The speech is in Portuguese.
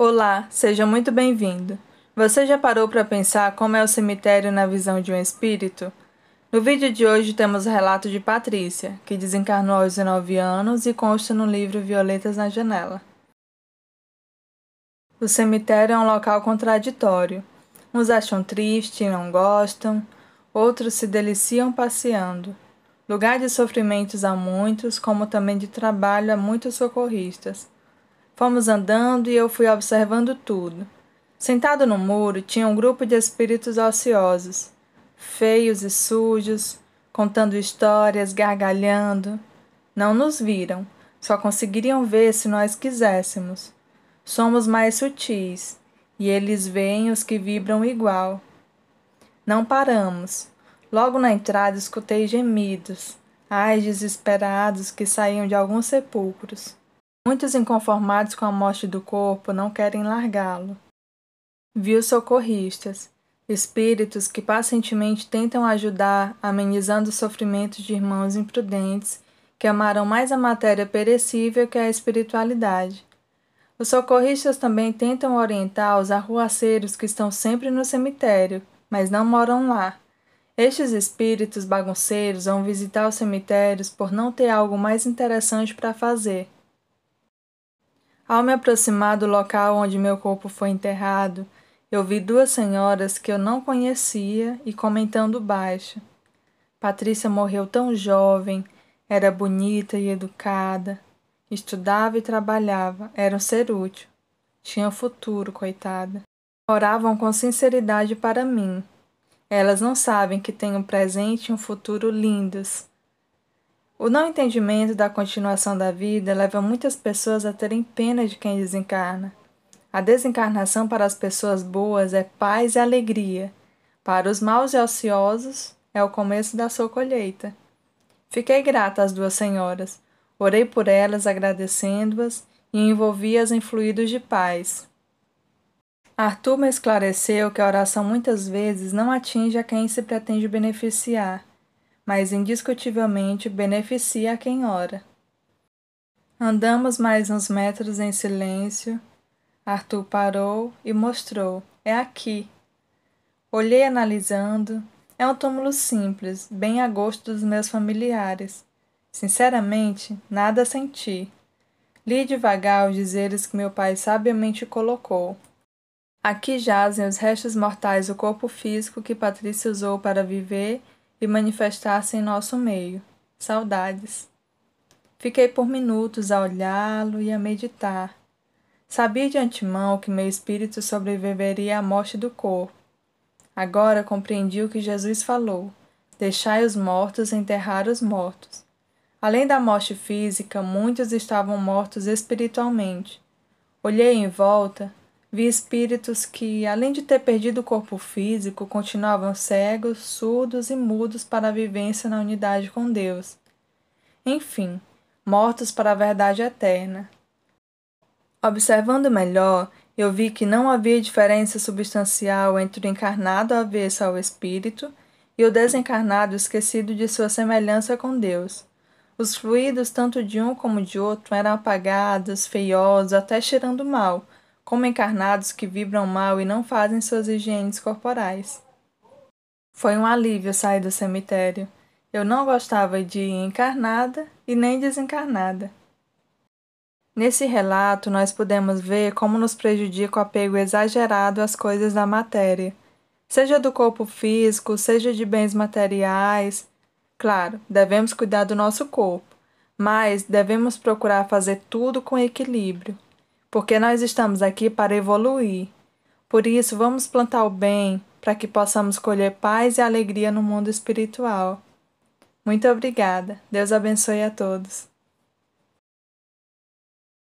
Olá, seja muito bem-vindo. Você já parou para pensar como é o cemitério na visão de um espírito? No vídeo de hoje temos o relato de Patrícia, que desencarnou aos 19 anos e consta no livro Violetas na Janela. O cemitério é um local contraditório. Uns acham triste e não gostam, outros se deliciam passeando. Lugar de sofrimentos a muitos, como também de trabalho a muitos socorristas. Fomos andando e eu fui observando tudo. Sentado no muro tinha um grupo de espíritos ociosos, feios e sujos, contando histórias, gargalhando. Não nos viram, só conseguiriam ver se nós quiséssemos. Somos mais sutis, e eles veem os que vibram igual. Não paramos. Logo na entrada escutei gemidos, ai desesperados que saíam de alguns sepulcros. Muitos inconformados com a morte do corpo não querem largá-lo. Vi os socorristas, espíritos que pacientemente tentam ajudar, amenizando os sofrimentos de irmãos imprudentes que amaram mais a matéria perecível que a espiritualidade. Os socorristas também tentam orientar os arruaceiros que estão sempre no cemitério, mas não moram lá estes espíritos bagunceiros vão visitar os cemitérios por não ter algo mais interessante para fazer. Ao me aproximar do local onde meu corpo foi enterrado, eu vi duas senhoras que eu não conhecia e comentando baixo. Patrícia morreu tão jovem, era bonita e educada, estudava e trabalhava, era um ser útil. Tinha futuro, coitada. Oravam com sinceridade para mim, elas não sabem que têm um presente e um futuro lindos. O não entendimento da continuação da vida leva muitas pessoas a terem pena de quem desencarna. A desencarnação para as pessoas boas é paz e alegria. Para os maus e ociosos, é o começo da sua colheita. Fiquei grata às duas senhoras. Orei por elas, agradecendo-as, e envolvi-as em fluidos de paz. Arthur me esclareceu que a oração muitas vezes não atinge a quem se pretende beneficiar, mas indiscutivelmente beneficia a quem ora. Andamos mais uns metros em silêncio. Arthur parou e mostrou: é aqui. Olhei analisando. É um túmulo simples, bem a gosto dos meus familiares. Sinceramente, nada senti. Li devagar os dizeres que meu pai sabiamente colocou. Aqui jazem os restos mortais do corpo físico que Patrícia usou para viver e manifestar-se em nosso meio. Saudades. Fiquei por minutos a olhá-lo e a meditar. Sabia de antemão que meu espírito sobreviveria à morte do corpo. Agora compreendi o que Jesus falou: deixai os mortos enterrar os mortos. Além da morte física, muitos estavam mortos espiritualmente. Olhei em volta Vi espíritos que, além de ter perdido o corpo físico, continuavam cegos, surdos e mudos para a vivência na unidade com Deus. Enfim, mortos para a verdade eterna. Observando melhor, eu vi que não havia diferença substancial entre o encarnado avesso ao espírito e o desencarnado esquecido de sua semelhança com Deus. Os fluidos, tanto de um como de outro, eram apagados, feiosos, até cheirando mal como encarnados que vibram mal e não fazem suas higienes corporais. Foi um alívio sair do cemitério. Eu não gostava de ir encarnada e nem desencarnada. Nesse relato, nós podemos ver como nos prejudica o apego exagerado às coisas da matéria, seja do corpo físico, seja de bens materiais. Claro, devemos cuidar do nosso corpo, mas devemos procurar fazer tudo com equilíbrio porque nós estamos aqui para evoluir. Por isso, vamos plantar o bem para que possamos colher paz e alegria no mundo espiritual. Muito obrigada. Deus abençoe a todos.